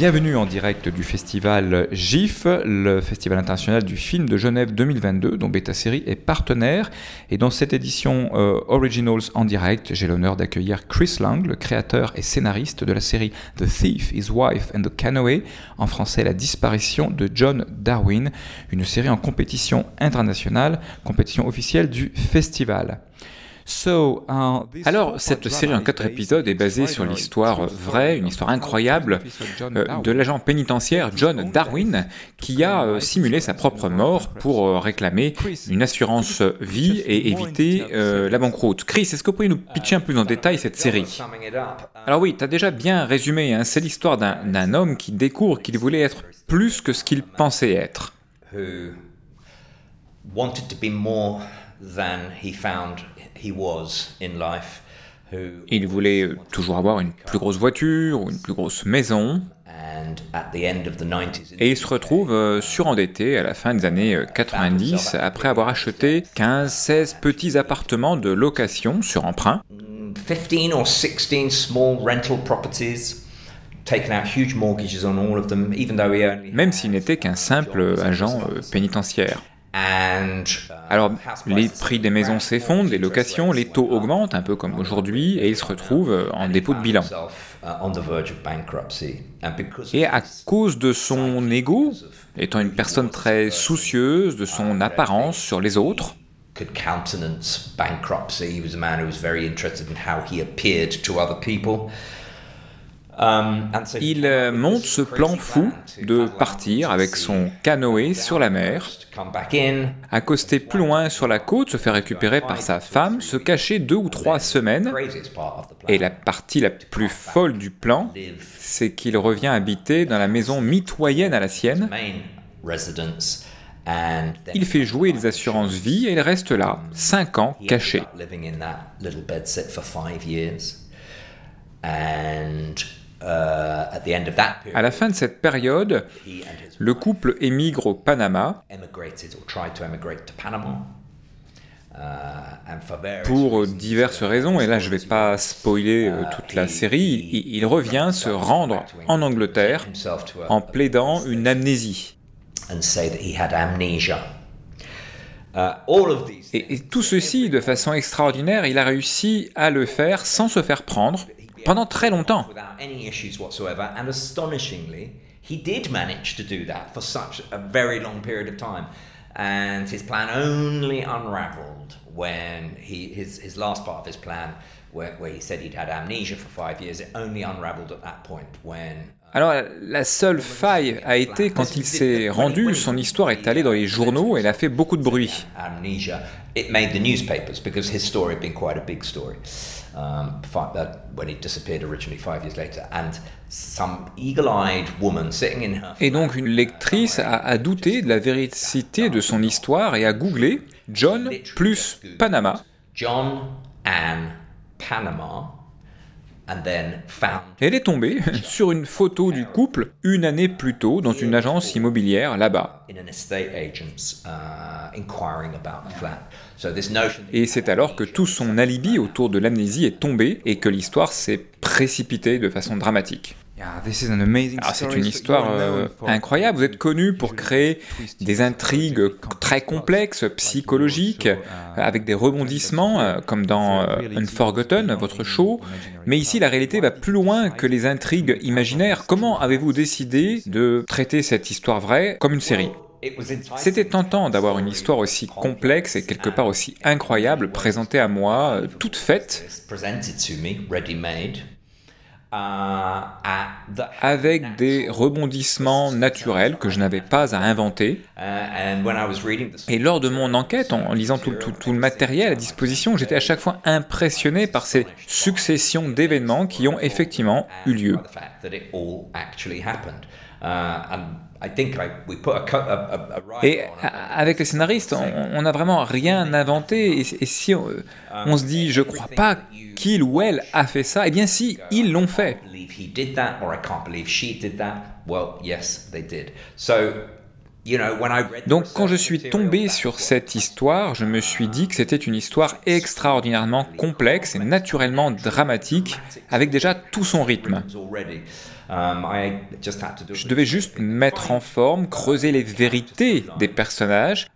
Bienvenue en direct du festival GIF, le festival international du film de Genève 2022, dont Beta Série est partenaire. Et dans cette édition euh, Originals en direct, j'ai l'honneur d'accueillir Chris Lang, le créateur et scénariste de la série The Thief, His Wife and the Canoe, en français La disparition de John Darwin, une série en compétition internationale, compétition officielle du festival. Uh, Alors, cette série en quatre épisodes est basée sur l'histoire vraie, une histoire incroyable euh, de l'agent pénitentiaire John Darwin qui a euh, simulé sa propre mort pour euh, réclamer une assurance vie et éviter la banqueroute? Chris, est-ce que vous pouvez nous pitcher un peu en détail cette série? Alors oui, tu as déjà bien résumé, hein. c'est l'histoire d'un homme qui découvre qu'il voulait être plus que ce qu'il pensait être. Il voulait toujours avoir une plus grosse voiture ou une plus grosse maison. Et il se retrouve euh, surendetté à la fin des années 90 euh, après avoir acheté 15-16 petits appartements de location sur emprunt. Même s'il n'était qu'un simple agent euh, pénitentiaire. Alors, les prix des maisons s'effondrent, les locations, les taux augmentent, un peu comme aujourd'hui, et il se retrouve en dépôt de bilan. Et à cause de son ego, étant une personne très soucieuse de son apparence sur les autres, il euh, monte ce plan fou de partir avec son canoë sur la mer, accoster plus loin sur la côte, se faire récupérer par sa femme, se cacher deux ou trois semaines. Et la partie la plus folle du plan, c'est qu'il revient habiter dans la maison mitoyenne à la sienne. Il fait jouer les assurances vie et il reste là, cinq ans, caché. Euh, à la fin de cette période, le couple émigre au Panama. uh, pour diverses raisons, et là je ne vais pas spoiler euh, uh, toute la série, il, revient se rendre en Angleterre en plaidant une amnésie. Uh, et, tout ceci, de façon extraordinaire, il a réussi à le faire sans se faire prendre, pendant très longtemps. And astonishingly, he did manage to do that for such a very long period of time. And his plan only unraveled when he, his, his last part of his plan, where, where he said he'd had amnesia for five years, it only unraveled at that point when uh, alors la seule faille a été quand il s'est rendu, son histoire est allée dans les journaux et elle a fait beaucoup de bruit. Amnesia, it made the newspapers because his story had been quite a big story. Um, et donc une lectrice a, a douté de la véracité de son histoire et a googlé John plus Panama. John and Panama elle est tombée sur une photo du couple une année plus tôt dans une agence immobilière là-bas. Uh, et c'est alors que tout son alibi autour de l'amnésie est tombé et que l'histoire s'est précipitée de façon dramatique. Ah, c'est une histoire euh, incroyable. Vous êtes connu pour créer des intrigues très complexes, psychologiques, avec des rebondissements, euh, comme dans euh, Unforgotten, votre show. Mais ici, la réalité va plus loin que les intrigues imaginaires. Comment avez-vous décidé de traiter cette histoire vraie comme une série? C'était tentant d'avoir une histoire aussi complexe et quelque part aussi incroyable présentée à moi, toute faite, avec des rebondissements naturels que je n'avais pas à inventer. Et lors de mon enquête, en lisant tout, le matériel à disposition, j'étais à chaque fois impressionné par ces successions d'événements qui ont effectivement eu lieu. Et avec les scénaristes, on n'a vraiment rien inventé. Et, si on, on, se dit, je crois pas qu'il ou elle a fait ça, eh bien si, ils l'ont fait. Donc quand je suis tombé sur cette histoire, je me suis dit que c'était une histoire extraordinairement complexe et naturellement dramatique, avec déjà tout son rythme. Je devais juste mettre en forme, creuser les vérités des personnages,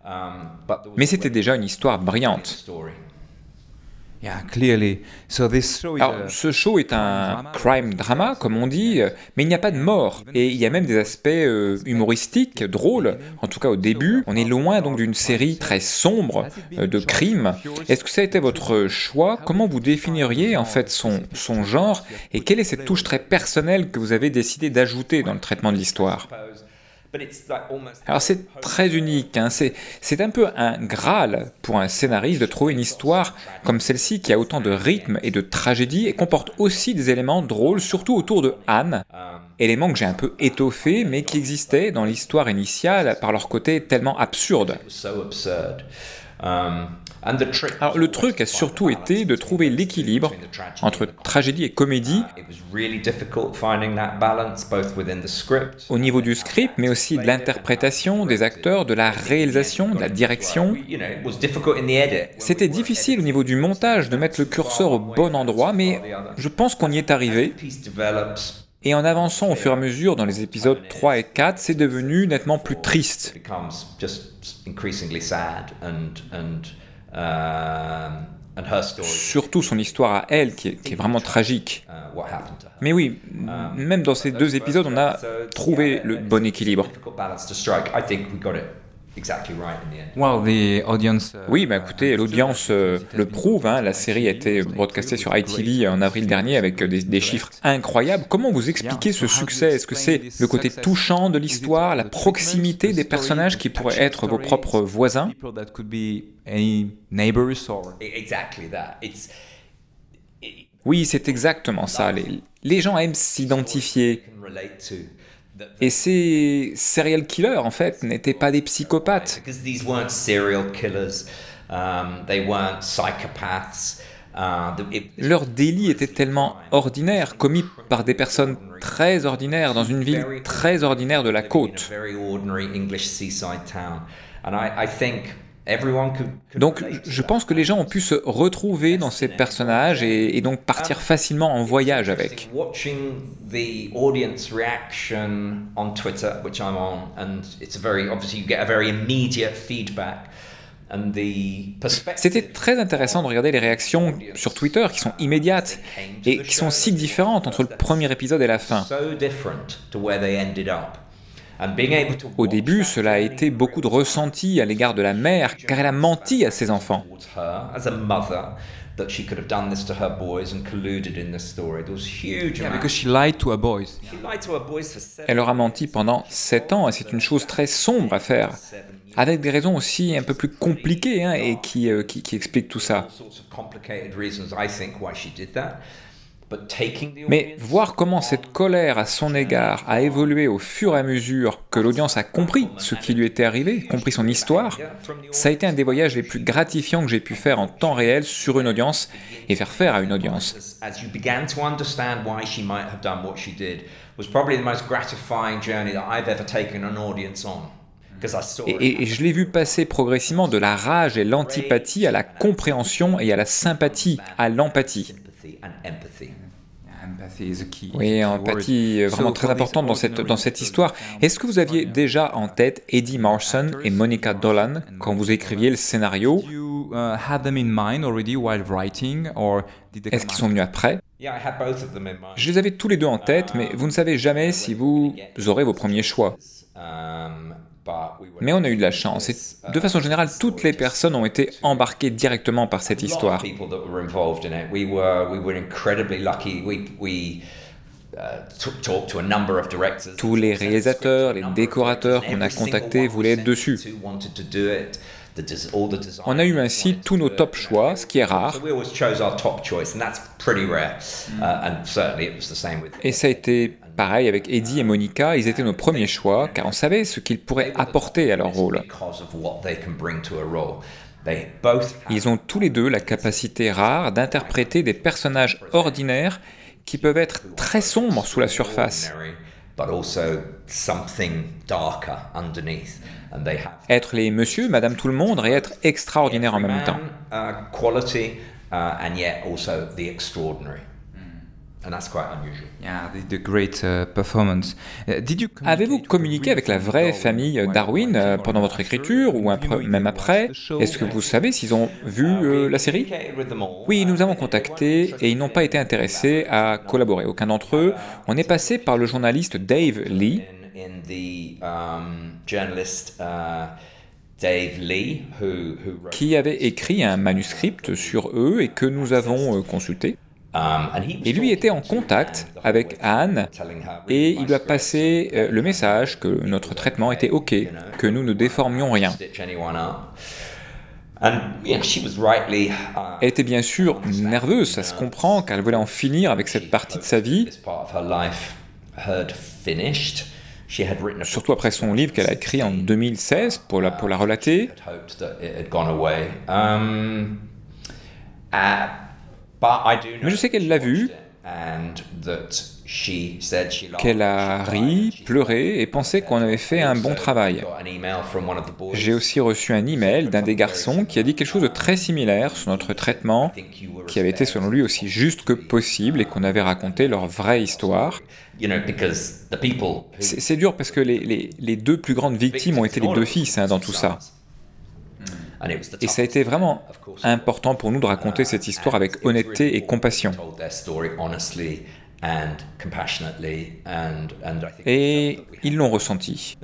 mais c'était déjà une histoire brillante. Alors, ce show est un crime drama, comme on dit, mais il n'y a pas de mort. Et il y a même des aspects euh, humoristiques, drôles. En tout cas, au début, on est loin donc d'une série très sombre euh, de crimes? Est-ce que ça a été votre choix? Comment vous définiriez en fait son, son genre? Et quelle est cette touche très personnelle que vous avez décidé d'ajouter dans le traitement de l'histoire? Alors c'est très unique, hein. c'est un peu un graal pour un scénariste de trouver une histoire comme celle-ci qui a autant de rythme et de tragédie et comporte aussi des éléments drôles, surtout autour de Anne, éléments que j'ai un peu étoffés mais qui existaient dans l'histoire initiale par leur côté tellement absurde. Alors le truc a surtout été de trouver l'équilibre entre tragédie et comédie au niveau du script, mais aussi de l'interprétation des acteurs, de la réalisation, de la direction. C'était difficile au niveau du montage de mettre le curseur au bon endroit, mais je pense qu'on y est arrivé. Et en avançant au fur et à mesure dans les épisodes 3 et 4, c'est devenu nettement plus triste. Surtout son histoire à elle, qui est, vraiment tragique. Mais oui, même dans ces deux épisodes, on a trouvé le bon équilibre. Oui, bah écoutez, l'audience euh, le prouve. Hein. la série a été broadcastée sur ITV en avril dernier avec euh, des, chiffres incroyables. Comment vous expliquez ce succès? Est-ce que c'est le côté touchant de l'histoire, la proximité des personnages qui pourraient être vos propres voisins? Oui, c'est exactement ça. les gens aiment s'identifier. Et ces serial killers, en fait, n'étaient pas des psychopathes. Leur délit était tellement ordinaire, commis par des personnes très ordinaires dans une ville très ordinaire de la côte. Donc je pense que les gens ont pu se retrouver dans ces personnages et, donc partir facilement en voyage avec. C'était très intéressant de regarder les réactions sur Twitter qui sont immédiates et qui sont si différentes entre le premier épisode et la fin. Au début, cela a été beaucoup de ressenti à l'égard de la mère, car elle a menti à ses enfants. Elle leur a menti pendant sept ans, et c'est une chose très sombre à faire, avec des raisons aussi un peu plus compliquées, hein, et qui, euh, qui, qui expliquent tout ça. Mais voir comment cette colère à son égard a évolué au fur et à mesure que l'audience a compris ce qui lui était arrivé, compris son histoire, ça a été un des voyages les plus gratifiants que j'ai pu faire en temps réel sur une audience et faire faire à une audience. Et, et, je l'ai vu passer progressivement de la rage et l'antipathie à la compréhension et à la sympathie, à l'empathie. Oui, empathie est vraiment très importante dans cette, dans cette histoire. Est-ce que vous aviez déjà en tête Eddie Marson et Monica Dolan quand vous écriviez le scénario uh, Est-ce qu'ils sont venus après Je les avais tous les deux en tête, mais vous ne savez jamais si vous aurez vos premiers choix. Mais on a eu de la chance. Et de façon générale, toutes les personnes ont été embarquées directement par cette histoire. Tous les réalisateurs, les décorateurs qu'on a contactés voulaient être dessus. On a eu ainsi tous nos top choix, ce qui est rare. Et ça a été pareil avec Eddie et Monica, ils étaient nos premiers choix, car on savait ce qu'ils pourraient apporter à leur rôle. Ils ont tous les deux la capacité rare d'interpréter des personnages ordinaires qui peuvent être très sombres sous la surface. Être les monsieur, madame tout le monde et être extraordinaire en même temps. Avez-vous communiqué avec la vraie famille Darwin euh, pendant votre écriture ou même après? Est-ce que vous savez s'ils ont vu uh, euh, la série? Oui, nous avons contacté et ils n'ont pas été intéressés à collaborer. Aucun d'entre eux. On est passé par le journaliste Dave Lee. Um, uh, qui avait écrit un manuscript sur eux et que nous avons euh, consulté. Um, et lui était en contact avec Anne et il lui a passé euh, le message que notre traitement était OK, que nous ne déformions rien. Uh, Elle était bien sûr nerveuse, ça se comprend, car elle voulait en finir avec cette partie de sa vie. Surtout après son livre qu'elle a écrit en 2016 pour la, pour la relater. Mais je sais qu'elle l'a vu, qu'elle a ri, pleuré et pensé qu'on avait fait un bon travail. J'ai aussi reçu un email d'un des garçons qui a dit quelque chose de très similaire sur notre traitement, qui avait été selon lui aussi juste que possible et qu'on avait raconté leur vraie histoire. C'est dur parce que les, les, deux plus grandes victimes ont été les deux fils hein, dans tout ça. Et ça a été vraiment important pour nous de raconter cette histoire avec honnêteté et compassion. Et ils l'ont ressenti.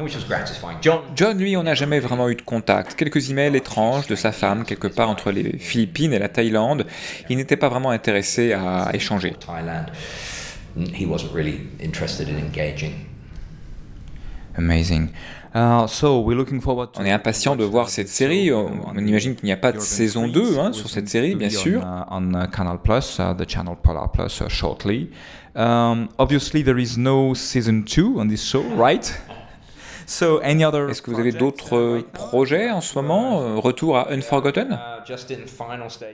John, lui, on n'a jamais vraiment eu de contact. Quelques emails étranges de sa femme, quelque part entre les Philippines et la Thaïlande. Il n'était pas vraiment intéressé à échanger. Amazing. On est impatient de voir cette série. On, imagine qu'il n'y a pas de saison 2 hein, sur cette série, bien sûr. On, uh, Canal Plus, uh, the channel Polar Plus, shortly. Um, obviously, there is no season 2 on this show, right? Est-ce que vous avez d'autres projets en ce moment euh, Retour à Unforgotten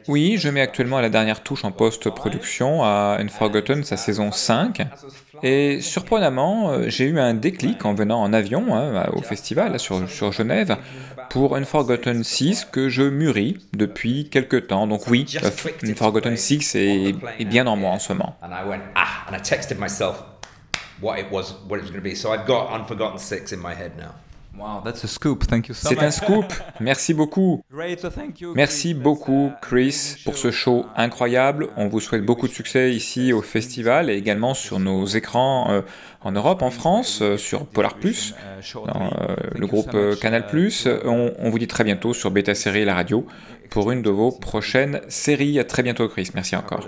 Oui, je mets actuellement la dernière touche en post-production à Unforgotten, sa saison 5. Et surprenamment, euh, j'ai eu un déclic en venant en avion hein, au festival sur, sur Genève pour Unforgotten 6 que je mûris depuis quelques temps. Donc oui, Unforgotten 6 est, est bien en moi en ce moment. What it was, what it was going to be. So I've got Unforgotten Six in my head now. Wow, that's a scoop. Thank you so C'est un scoop. Merci beaucoup. Merci beaucoup, Chris, pour ce show incroyable. On vous souhaite beaucoup de succès ici au festival et également sur nos écrans euh, en Europe, en France, euh, sur Polar Plus, dans euh, le groupe Canal Plus. On, on, vous dit très bientôt sur Beta Série et la radio pour une de vos prochaines séries. À très bientôt, Chris. Merci encore.